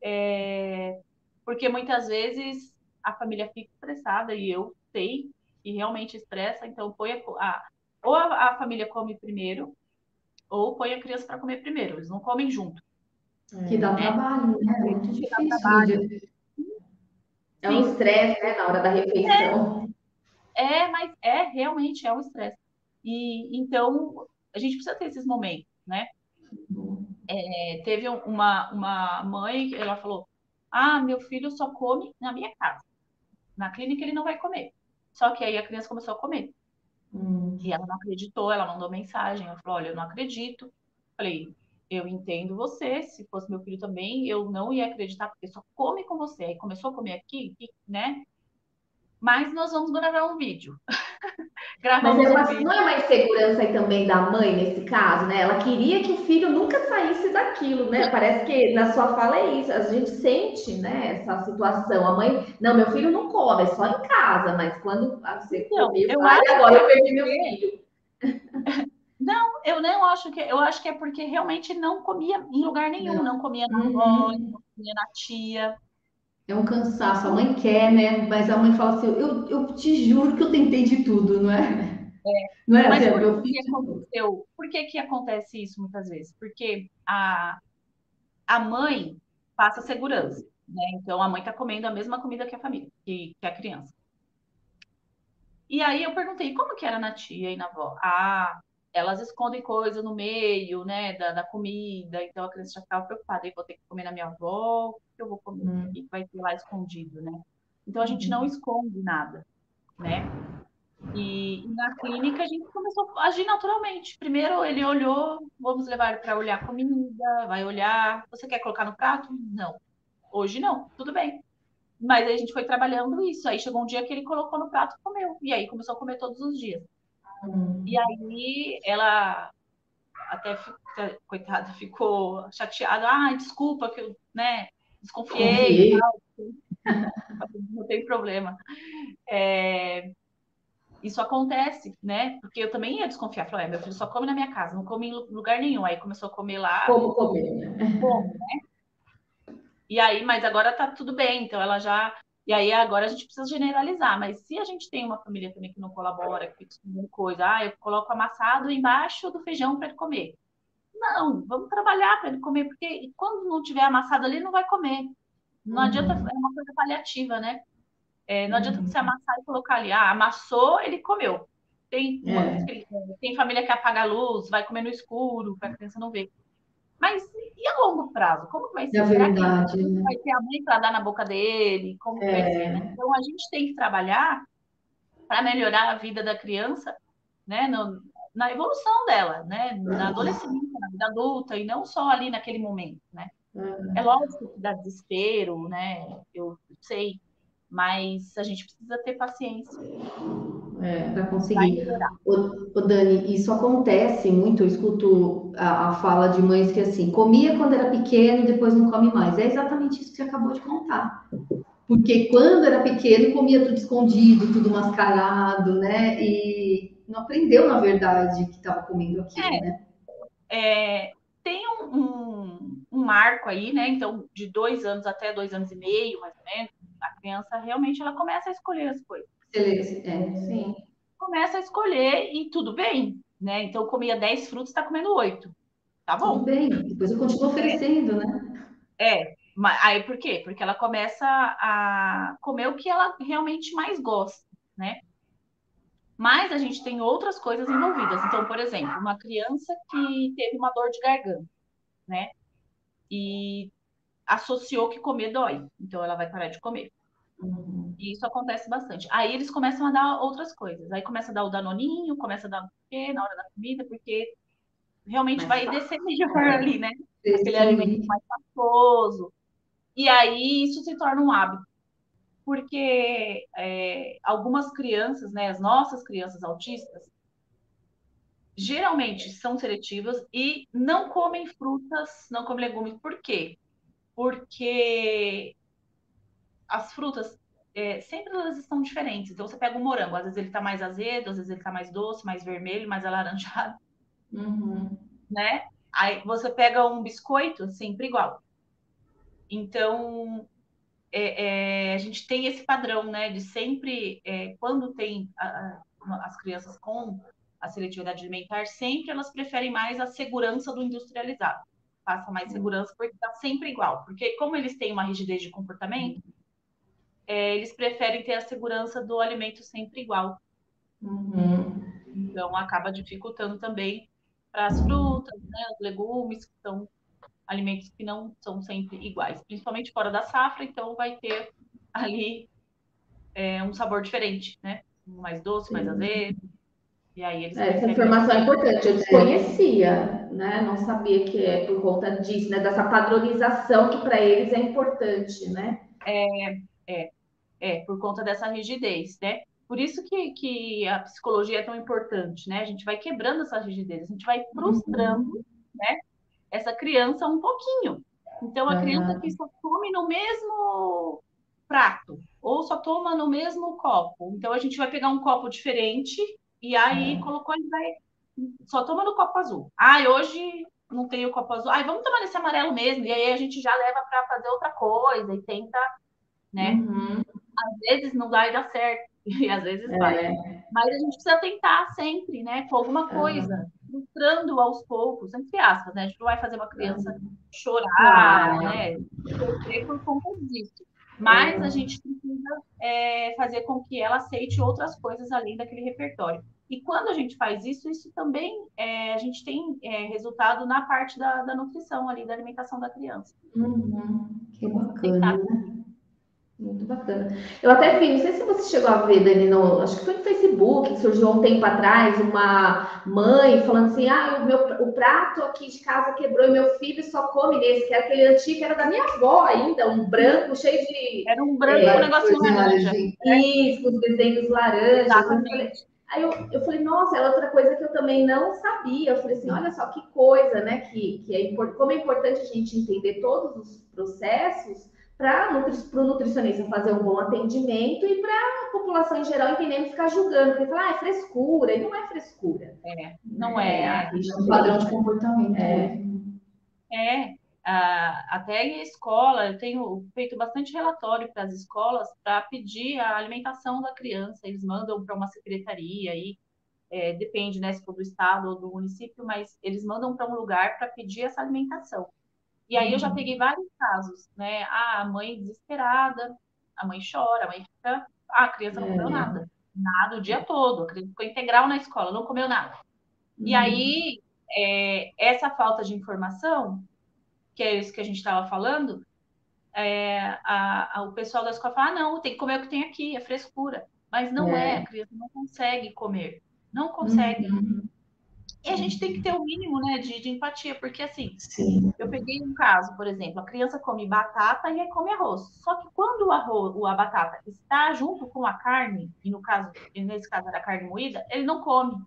é, porque muitas vezes a família fica estressada e eu sei que realmente estressa, então põe a, ou a, a, família come primeiro, ou põe a criança para comer primeiro, eles não comem junto. Que dá é. trabalho, né? É muito difícil. É um estresse, né, na hora da refeição. É, é, mas é realmente é um estresse. E então a gente precisa ter esses momentos, né? É, teve uma, uma mãe, ela falou: Ah, meu filho só come na minha casa. Na clínica ele não vai comer. Só que aí a criança começou a comer. Hum. E ela não acreditou, ela mandou mensagem. Ela falou: Olha, eu não acredito. Falei: eu entendo você, se fosse meu filho também, eu não ia acreditar, porque só come com você. Aí começou a comer aqui, né? Mas nós vamos gravar um vídeo. Gravamos Mas é uma, um vídeo. não é uma insegurança aí também da mãe nesse caso, né? Ela queria que o filho nunca saísse daquilo, né? Parece que na sua fala é isso. A gente sente, né, essa situação. A mãe, não, meu filho não come, é só em casa, mas quando você não, come, eu agora eu perdi meu filho. Não, eu não acho que. Eu acho que é porque realmente não comia em lugar nenhum, não, não comia na uhum. avó, não comia na tia. É um cansaço, a mãe quer, né? Mas a mãe fala assim: eu, eu te juro que eu tentei de tudo, não é? É, não é? Mas assim, por que, que aconteceu? Por que, que acontece isso muitas vezes? Porque a, a mãe passa segurança, né? Então a mãe está comendo a mesma comida que a família, que, que a criança. E aí eu perguntei, como que era na tia e na avó? Ah, elas escondem coisa no meio, né, da, da comida, então a criança já ficava preocupada, eu vou ter que comer na minha avó, o que eu vou comer? Hum. O que vai ter lá escondido, né? Então a gente não uhum. esconde nada, né? E, e, na clínica a gente começou a agir naturalmente. Primeiro ele olhou, vamos levar para olhar a comida, vai olhar. Você quer colocar no prato? Não. Hoje não, tudo bem. Mas aí a gente foi trabalhando isso. Aí chegou um dia que ele colocou no prato e comeu. E aí começou a comer todos os dias. Hum. E aí ela até, coitada, ficou chateada. Ah, desculpa que eu, né, desconfiei. Não tem problema. É, isso acontece, né? Porque eu também ia desconfiar. Falei, é, meu filho só come na minha casa, não come em lugar nenhum. Aí começou a comer lá. Como comer, né? Como, né? E aí, mas agora tá tudo bem. Então ela já. E aí agora a gente precisa generalizar. Mas se a gente tem uma família também que não colabora, que fica escondendo coisa, ah, eu coloco amassado embaixo do feijão para ele comer. Não, vamos trabalhar para ele comer, porque quando não tiver amassado ali, ele não vai comer. Não uhum. adianta, é uma coisa paliativa, né? É, não adianta você uhum. amassar e colocar ali. Ah, amassou, ele comeu. Tem, é. tem família que apaga a luz, vai comer no escuro, para a criança não ver. Mas e a longo prazo? Como vai ser? É verdade. Né? Vai ter a mãe para dar na boca dele? Como é. vai ser? Né? Então a gente tem que trabalhar para melhorar a vida da criança, né? No, na evolução dela, né? Na adolescência, na vida adulta, e não só ali naquele momento, né? Uhum. É lógico que dá desespero, né? Eu sei, mas a gente precisa ter paciência. É, para conseguir. O, o, Dani, isso acontece muito, eu escuto a, a, fala de mães que assim, comia quando era pequeno e depois não come mais. É exatamente isso que você acabou de contar. Porque quando era pequeno, comia tudo escondido, tudo mascarado, né? E não aprendeu, na verdade, que estava comendo aquilo, é, né? É, tem um, um, um, marco aí, né? Então, de dois anos até dois anos e meio, mais ou menos, a criança realmente ela começa a escolher as coisas. É, sim. Começa a escolher e tudo bem, né? Então, comia 10 frutos, está comendo 8. Tá bom. Tudo bem, depois eu continuo oferecendo, né? É, mas aí por quê? Porque ela começa a comer o que ela realmente mais gosta, né? Mas a gente tem outras coisas envolvidas. Então, por exemplo, uma criança que teve uma dor de garganta, né? E associou que comer dói. Então, ela vai parar de comer. Uhum. E isso acontece bastante. Aí eles começam a dar outras coisas. Aí começa a dar o danoninho, começa a dar o quê na hora da comida, porque realmente vai descer melhor ali, né? Aquele alimento mais pastoso. E aí isso se torna um hábito porque é, algumas crianças, né, as nossas crianças autistas, geralmente são seletivas e não comem frutas, não comem legumes. Por quê? Porque as frutas é, sempre elas estão diferentes. Então você pega um morango, às vezes ele está mais azedo, às vezes ele está mais doce, mais vermelho, mais alaranjado, uhum. né? Aí você pega um biscoito, sempre igual. Então é, é, a gente tem esse padrão, né, de sempre, é, quando tem a, a, as crianças com a seletividade alimentar, sempre elas preferem mais a segurança do industrializado. Passa mais segurança porque está sempre igual. Porque como eles têm uma rigidez de comportamento, é, eles preferem ter a segurança do alimento sempre igual. Uhum. Então acaba dificultando também para as frutas, né, os legumes que estão alimentos que não são sempre iguais, principalmente fora da safra, então vai ter ali é, um sabor diferente, né? Mais doce, mais azedo. E aí eles é, essa informação é importante, eu desconhecia, né? Não sabia que é por conta disso, né? Dessa padronização que para eles é importante, né? É, é, é, por conta dessa rigidez, né? Por isso que, que a psicologia é tão importante, né? A gente vai quebrando essa rigidez, a gente vai frustrando, uhum. né? essa criança um pouquinho. Então, a criança que só come no mesmo prato, ou só toma no mesmo copo. Então, a gente vai pegar um copo diferente e aí colocou, ele vai. Só toma no copo azul. Ah, hoje não tem o copo azul. Ah, vamos tomar nesse amarelo mesmo. E aí a gente já leva para fazer outra coisa e tenta, né? Uhum. Às vezes não e dá certo. E às vezes é. vai. Mas a gente precisa tentar sempre, né? Com alguma coisa, mostrando aos poucos, entre aspas, né? A gente não vai fazer uma criança chorar, né? Sofrer por conta disso. Mas a gente precisa é, fazer com que ela aceite outras coisas além daquele repertório. E quando a gente faz isso, isso também é, a gente tem é, resultado na parte da, da, nutrição ali, da alimentação da criança. Uhum, que bacana. Muito bacana. Eu até vi, não sei se você chegou a ver, Dani, no, acho que foi no Facebook, que surgiu um tempo atrás, uma mãe falando assim: ah, o, meu, o prato aqui de casa quebrou e meu filho só come nesse, que era aquele antigo, era da minha avó ainda, um branco cheio de. Era um branco, é, um negócio laranja. Isso, com os desenhos laranjas. Exatamente. Aí eu, eu falei, nossa, é outra coisa que eu também não sabia. Eu falei assim, olha só que coisa, né? Que, que é como é importante a gente entender todos os processos para o nutricionista fazer um bom atendimento e para a população em geral entendendo ficar julgando, porque fala, ah, é frescura, e não é frescura. É, não é. É, é um padrão de comportamento. É. é. Ah, até em escola, eu tenho feito bastante relatório para as escolas para pedir a alimentação da criança. Eles mandam para uma secretaria aí, é, depende né, se for do estado ou do município, mas eles mandam para um lugar para pedir essa alimentação. E aí eu já uhum. peguei vários casos, né? Ah, a mãe desesperada, a mãe chora, a mãe fica. Ah, a criança não comeu é. nada. Nada o dia todo. A criança ficou integral na escola, não comeu nada. Uhum. E aí, é, essa falta de informação, que é isso que a gente estava falando, é, a, a, o pessoal da escola fala: ah, não, tem que comer o que tem aqui, é frescura. Mas não é, é a criança não consegue comer. Não consegue. Uhum. E a gente tem que ter o um mínimo né, de, de, empatia, porque assim, Sim. eu peguei um caso, por exemplo, a criança come batata e come arroz. Só que quando o arroz, a batata está junto com a carne, e no caso, nesse caso era carne moída, ele não come.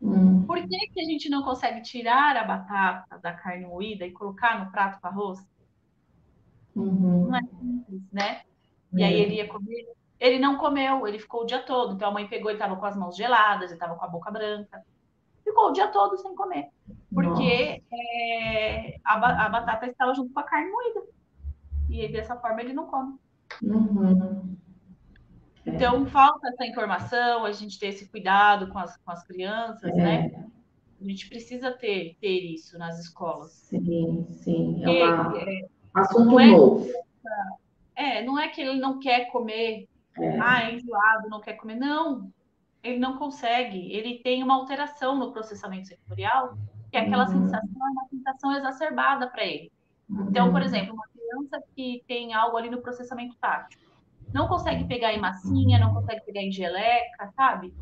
Hum. Por que, que a gente não consegue tirar a batata da carne moída e colocar no prato com arroz? Uhum. Não é simples, né? E aí ele ia comer. Ele não comeu, ele ficou o dia todo. Então a mãe pegou, ele estava com as mãos geladas, ele estava com a boca branca ficou o dia todo sem comer. Porque é, a, a, batata estava junto com a carne moída. E dessa forma ele não come. Uhum. Então, falta essa informação, a gente ter esse cuidado com as, com as crianças, é. né? A gente precisa ter, ter isso nas escolas. Sim, sim. É um é, assunto é, novo. É, não é que ele não quer comer, é. ah, é enjoado, não quer comer. Não, ele não consegue, ele tem uma alteração no processamento sensorial, que é aquela uhum. sensação, é uma sensação exacerbada para ele. Então, por uhum. exemplo, uma criança que tem algo ali no processamento tátil, não consegue pegar em massinha, não consegue pegar em geleca, sabe?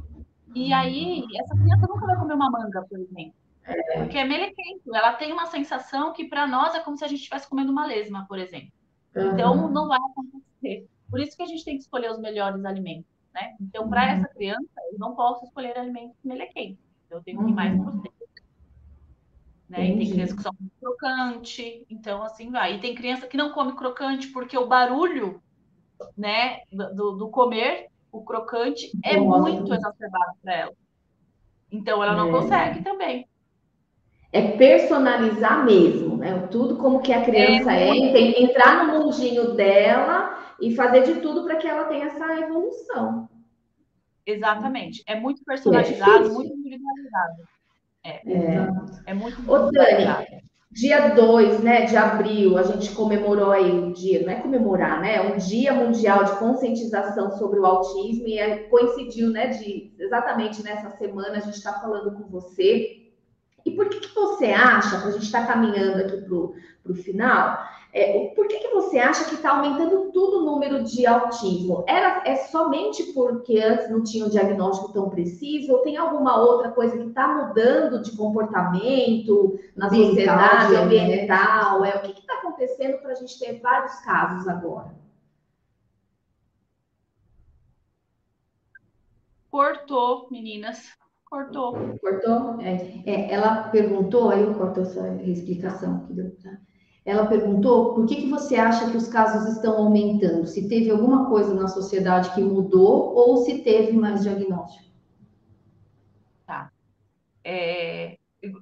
E aí, essa criança nunca vai comer uma manga, por exemplo. É. Porque é melequento. Ela tem uma sensação que para nós é como se a gente estivesse comendo uma lesma, por exemplo. Então, uhum. não vai acontecer. Por isso que a gente tem que escolher os melhores alimentos né? Então, para uhum. essa criança, eu não posso escolher alimentos melequentos. Eu tenho que ir mais para o né? E tem criança que só come crocante, então assim vai. E tem criança que não come crocante porque o barulho, né, do, do comer o crocante é muito exacerbado para ela. Então ela não é. consegue também. É personalizar mesmo, né? Tudo como que a criança é, é entrar no mundinho dela e fazer de tudo para que ela tenha essa evolução. Exatamente. É muito personalizado, é muito individualizado. É, é. é muito Ô, Dani, dia 2 né, de abril, a gente comemorou aí o dia, não é comemorar, né? Um dia mundial de conscientização sobre o autismo e é, coincidiu, né, de exatamente nessa semana a gente está falando com você. E por que, que você acha, para a gente estar tá caminhando aqui para o final, é, por que, que você acha que está aumentando tudo o número de autismo? Era, é somente porque antes não tinha um diagnóstico tão preciso, ou tem alguma outra coisa que está mudando de comportamento na sociedade, né? ambiental? É, o que está acontecendo para a gente ter vários casos agora? Cortou, meninas. Cortou. Cortou? É, é, ela perguntou, aí eu corto essa explicação que deu, tá? Ela perguntou por que, que você acha que os casos estão aumentando? Se teve alguma coisa na sociedade que mudou ou se teve mais diagnóstico? Tá. É,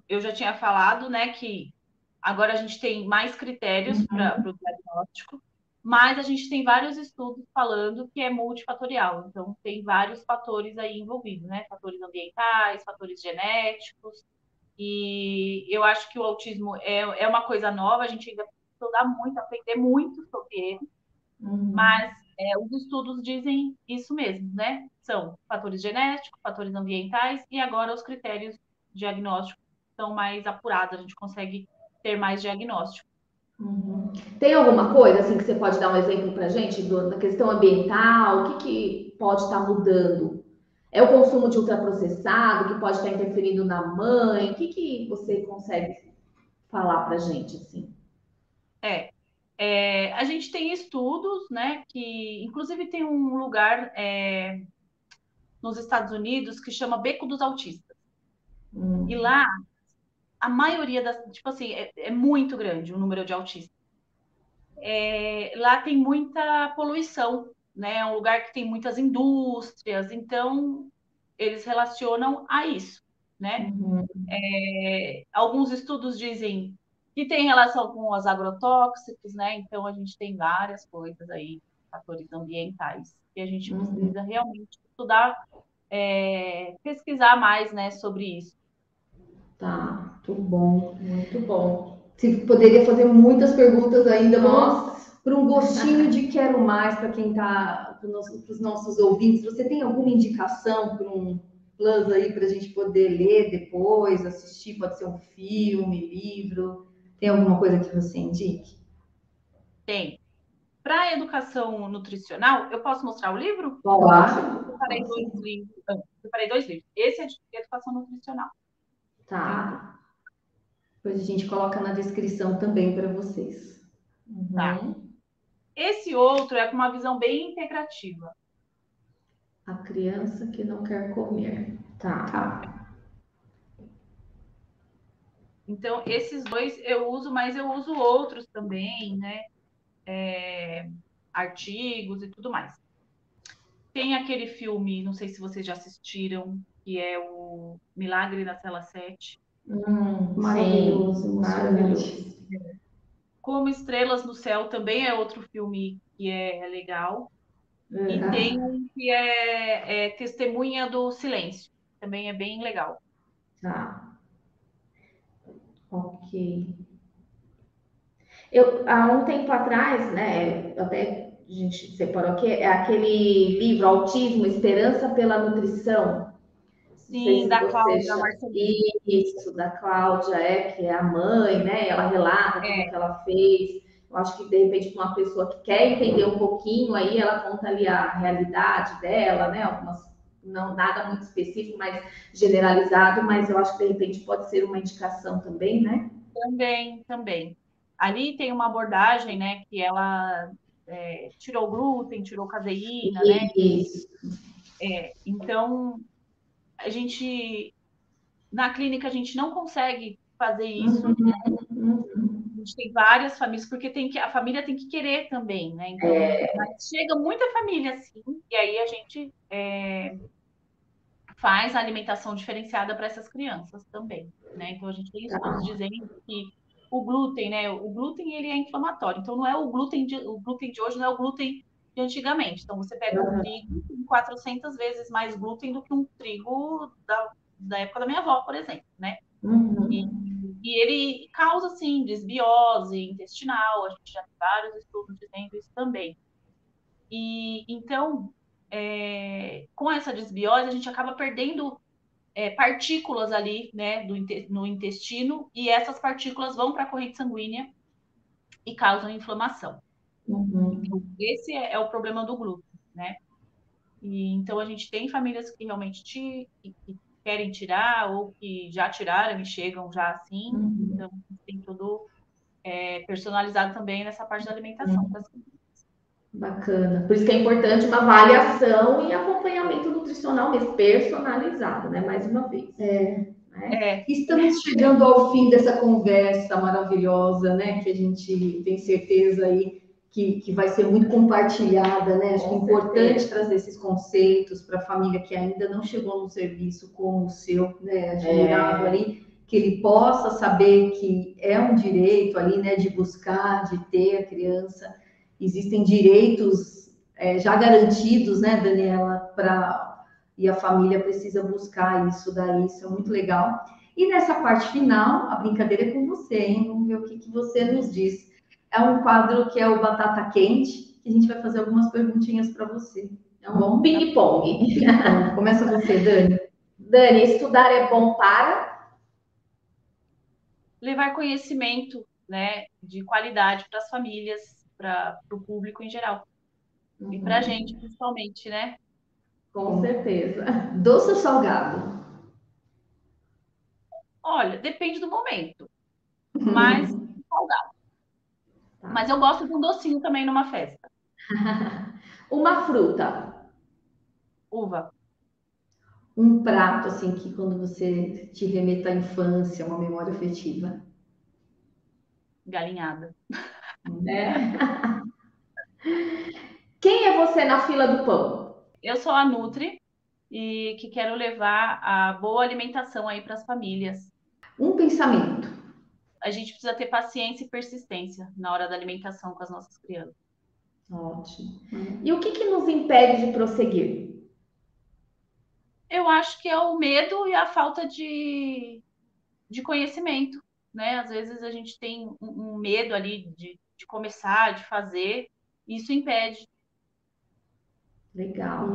eu já tinha falado, né, que agora a gente tem mais critérios uhum. para o diagnóstico. Mas a gente tem vários estudos falando que é multifatorial, então tem vários fatores aí envolvidos, né? Fatores ambientais, fatores genéticos, e eu acho que o autismo é, é uma coisa nova, a gente ainda precisa estudar muito, aprender muito sobre ele, uhum. mas é, os estudos dizem isso mesmo, né? São fatores genéticos, fatores ambientais e agora os critérios diagnósticos são mais apurados, a gente consegue ter mais diagnóstico. Uhum. Tem alguma coisa assim que você pode dar um exemplo para a gente do, da questão ambiental? O que, que pode estar tá mudando? É o consumo de ultraprocessado que pode estar tá interferindo na mãe? O que, que você consegue falar para a gente assim? É, é, a gente tem estudos, né? Que inclusive tem um lugar é, nos Estados Unidos que chama Beco dos Autistas. Hum. E lá a maioria das. Tipo assim, é, é muito grande o número de autistas. É, lá tem muita poluição, né? É um lugar que tem muitas indústrias, então eles relacionam a isso, né? Uhum. É, alguns estudos dizem que tem relação com os agrotóxicos, né? Então a gente tem várias coisas aí, fatores ambientais, que a gente uhum. precisa realmente estudar, é, pesquisar mais, né, sobre isso. Tá, muito bom, muito bom. Você poderia fazer muitas perguntas ainda, mas para um gostinho de quero mais para quem está, para os nossos ouvintes, você tem alguma indicação para um plus aí para a gente poder ler depois, assistir? Pode ser um filme, livro. Tem alguma coisa que você indique? Tem. Para a educação nutricional, eu posso mostrar o livro? Pode. Eu separei dois livros. Eu separei dois livros. Esse é de educação nutricional. Tá. Depois a gente coloca na descrição também para vocês. Uhum. Tá. Esse outro é com uma visão bem integrativa. A criança que não quer comer. Tá. tá. Então, esses dois eu uso, mas eu uso outros também, né? É, artigos e tudo mais. Tem aquele filme, não sei se vocês já assistiram, que é o Milagre na Cela 7. Hum, maravilhoso, maravilhoso. Como Estrelas no Céu também é outro filme que é legal. E tem um que é, é, Testemunha do Silêncio. Também é bem legal. Tá. Ok. Eu, há um tempo atrás, né, até a gente separou aqui, é aquele livro Autismo, Esperança pela Nutrição, Sim, da Cláudia Isso, da Cláudia, é, que é a mãe, né? Ela relata é. que ela fez. Eu acho que, de repente, para uma pessoa que quer entender um pouquinho, aí ela conta ali a realidade dela, né? Algumas, não nada muito específico, mas generalizado, mas eu acho que, de repente, pode ser uma indicação também, né? Também, também. Ali tem uma abordagem, né, que ela é, tirou glúten, tirou caseína, né? Isso. É, então, a gente na clínica a gente não consegue fazer isso. Uhum. A gente tem várias famílias, porque tem que, a família tem que querer também, né? Então, é... chega muita família assim, e aí a gente é, faz a alimentação diferenciada para essas crianças também, né? Então a gente tem estudos ah. dizendo que o glúten, né? O glúten ele é inflamatório, então não é o glúten de, o glúten de hoje não é o glúten de antigamente. Então, você pega uhum. um trigo com 400 vezes mais glúten do que um trigo da, da época da minha avó, por exemplo, né? Uhum. E, e, ele causa, assim, desbiose intestinal, a gente já tem vários estudos dizendo isso também. E, então, é, com essa desbiose, a gente acaba perdendo é, partículas ali, né, do, no intestino, e essas partículas vão para a corrente sanguínea e causam inflamação. Uhum. Esse é, é, o problema do glúten, né? E, então a gente tem famílias que realmente te, que, que querem tirar ou que já tiraram e chegam já assim. Uhum. Então tem tudo é, personalizado também nessa parte da alimentação. Uhum. Bacana. Por isso que é importante uma avaliação e acompanhamento nutricional mesmo, personalizado, né? Mais uma vez. É. Né? É. Estamos chegando ao fim dessa conversa maravilhosa, né? Que a gente tem certeza aí que, que vai ser muito compartilhada, né? Acho que é importante trazer esses conceitos para a família que ainda não chegou num serviço como o seu, né? Admirado é. ali, que ele possa saber que é um direito ali, né? De buscar, de ter a criança. existem direitos é, já garantidos, né, Daniela, para e a família precisa buscar isso daí, isso é muito legal. E nessa parte final, a brincadeira é com você, hein? Vamos ver o que, que você nos diz. É um quadro que é o Batata Quente, que a gente vai fazer algumas perguntinhas para você. É um bom ping-pong. Começa você, Dani. Dani, estudar é bom para levar conhecimento, né, de qualidade para as famílias, para o público em geral. Uhum. E para a gente, principalmente, né? Com certeza. Doce ou salgado? Olha, depende do momento. Mas salgado. Tá. Mas eu gosto de um docinho também numa festa. Uma fruta. Uva. Um prato, assim, que quando você te remeta à infância, uma memória afetiva. Galinhada. É. Quem é você na fila do pão? Eu sou a Nutri e que quero levar a boa alimentação aí para as famílias. Um pensamento. A gente precisa ter paciência e persistência na hora da alimentação com as nossas crianças. Ótimo. E o que, que nos impede de prosseguir? Eu acho que é o medo e a falta de, de conhecimento, né? Às vezes a gente tem um, um medo ali de, de começar, de fazer, e isso impede. Legal.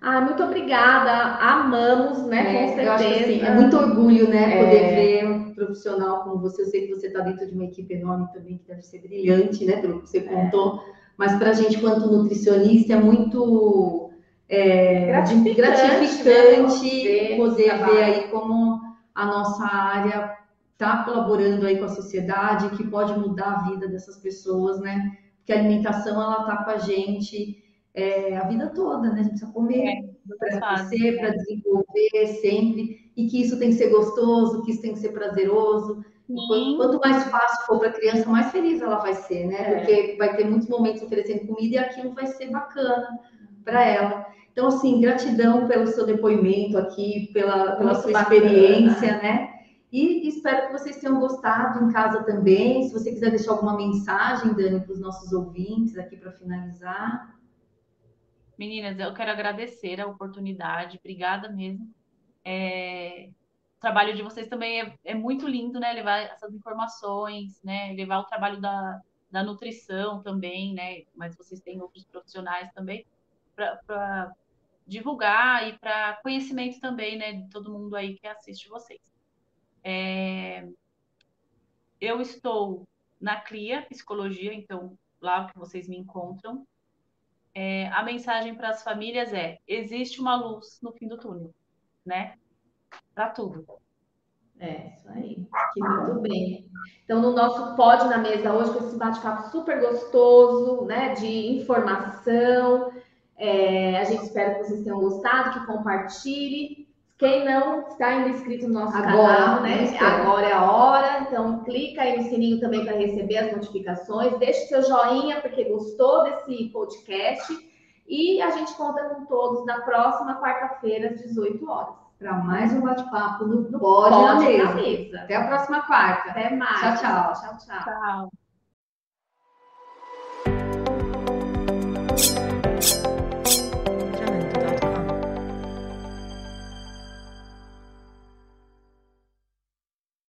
Ah, muito obrigada. Amamos, né? É, com certeza. Eu acho assim, é muito orgulho, né? Poder é... ver um profissional como você. Eu sei que você está dentro de uma equipe enorme também, que deve ser brilhante, né? Pelo que você é. contou. Mas para a gente, quanto nutricionista, é muito é, gratificante, gratificante né? poder ver aí como a nossa área está colaborando aí com a sociedade, que pode mudar a vida dessas pessoas, né? Porque a alimentação, ela está com a gente é, a vida toda, né? A gente precisa comer é, para crescer, para desenvolver sempre, e que isso tem que ser gostoso, que isso tem que ser prazeroso. Quanto, quanto, mais fácil for para a criança, mais feliz ela vai ser, né? É. Porque vai ter muitos momentos oferecendo comida e aquilo vai ser bacana para ela. Então, assim, gratidão pelo seu depoimento aqui, pela, pela sua bacana. experiência, né? E espero que vocês tenham gostado em casa também. Se você quiser deixar alguma mensagem, Dani, para os nossos ouvintes aqui para finalizar. Meninas, eu quero agradecer a oportunidade, obrigada mesmo. É, o trabalho de vocês também é, é, muito lindo, né? Levar essas informações, né? Levar o trabalho da, da nutrição também, né? Mas vocês têm outros profissionais também para divulgar e para conhecimento também, né? De todo mundo aí que assiste vocês. É, eu estou na CLIA Psicologia, então lá que vocês me encontram é, a mensagem para as famílias é: existe uma luz no fim do túnel, né? Para tudo. É, isso aí. Que muito bem. Então, no nosso pod na mesa hoje, com esse bate-papo super gostoso, né? De informação. É, a gente espera que vocês tenham gostado, que compartilhe. Quem não está ainda inscrito no nosso Agora, canal, né? Agora é a hora. Então, clica aí no sininho também para receber as notificações. Deixe seu joinha porque gostou desse podcast. E a gente conta com todos na próxima quarta-feira, às 18 horas. Para mais um bate-papo no, no Pode, na, mesa. na Mesa. Até a próxima quarta. Até mais. Tchau, tchau. Tchau, tchau. tchau.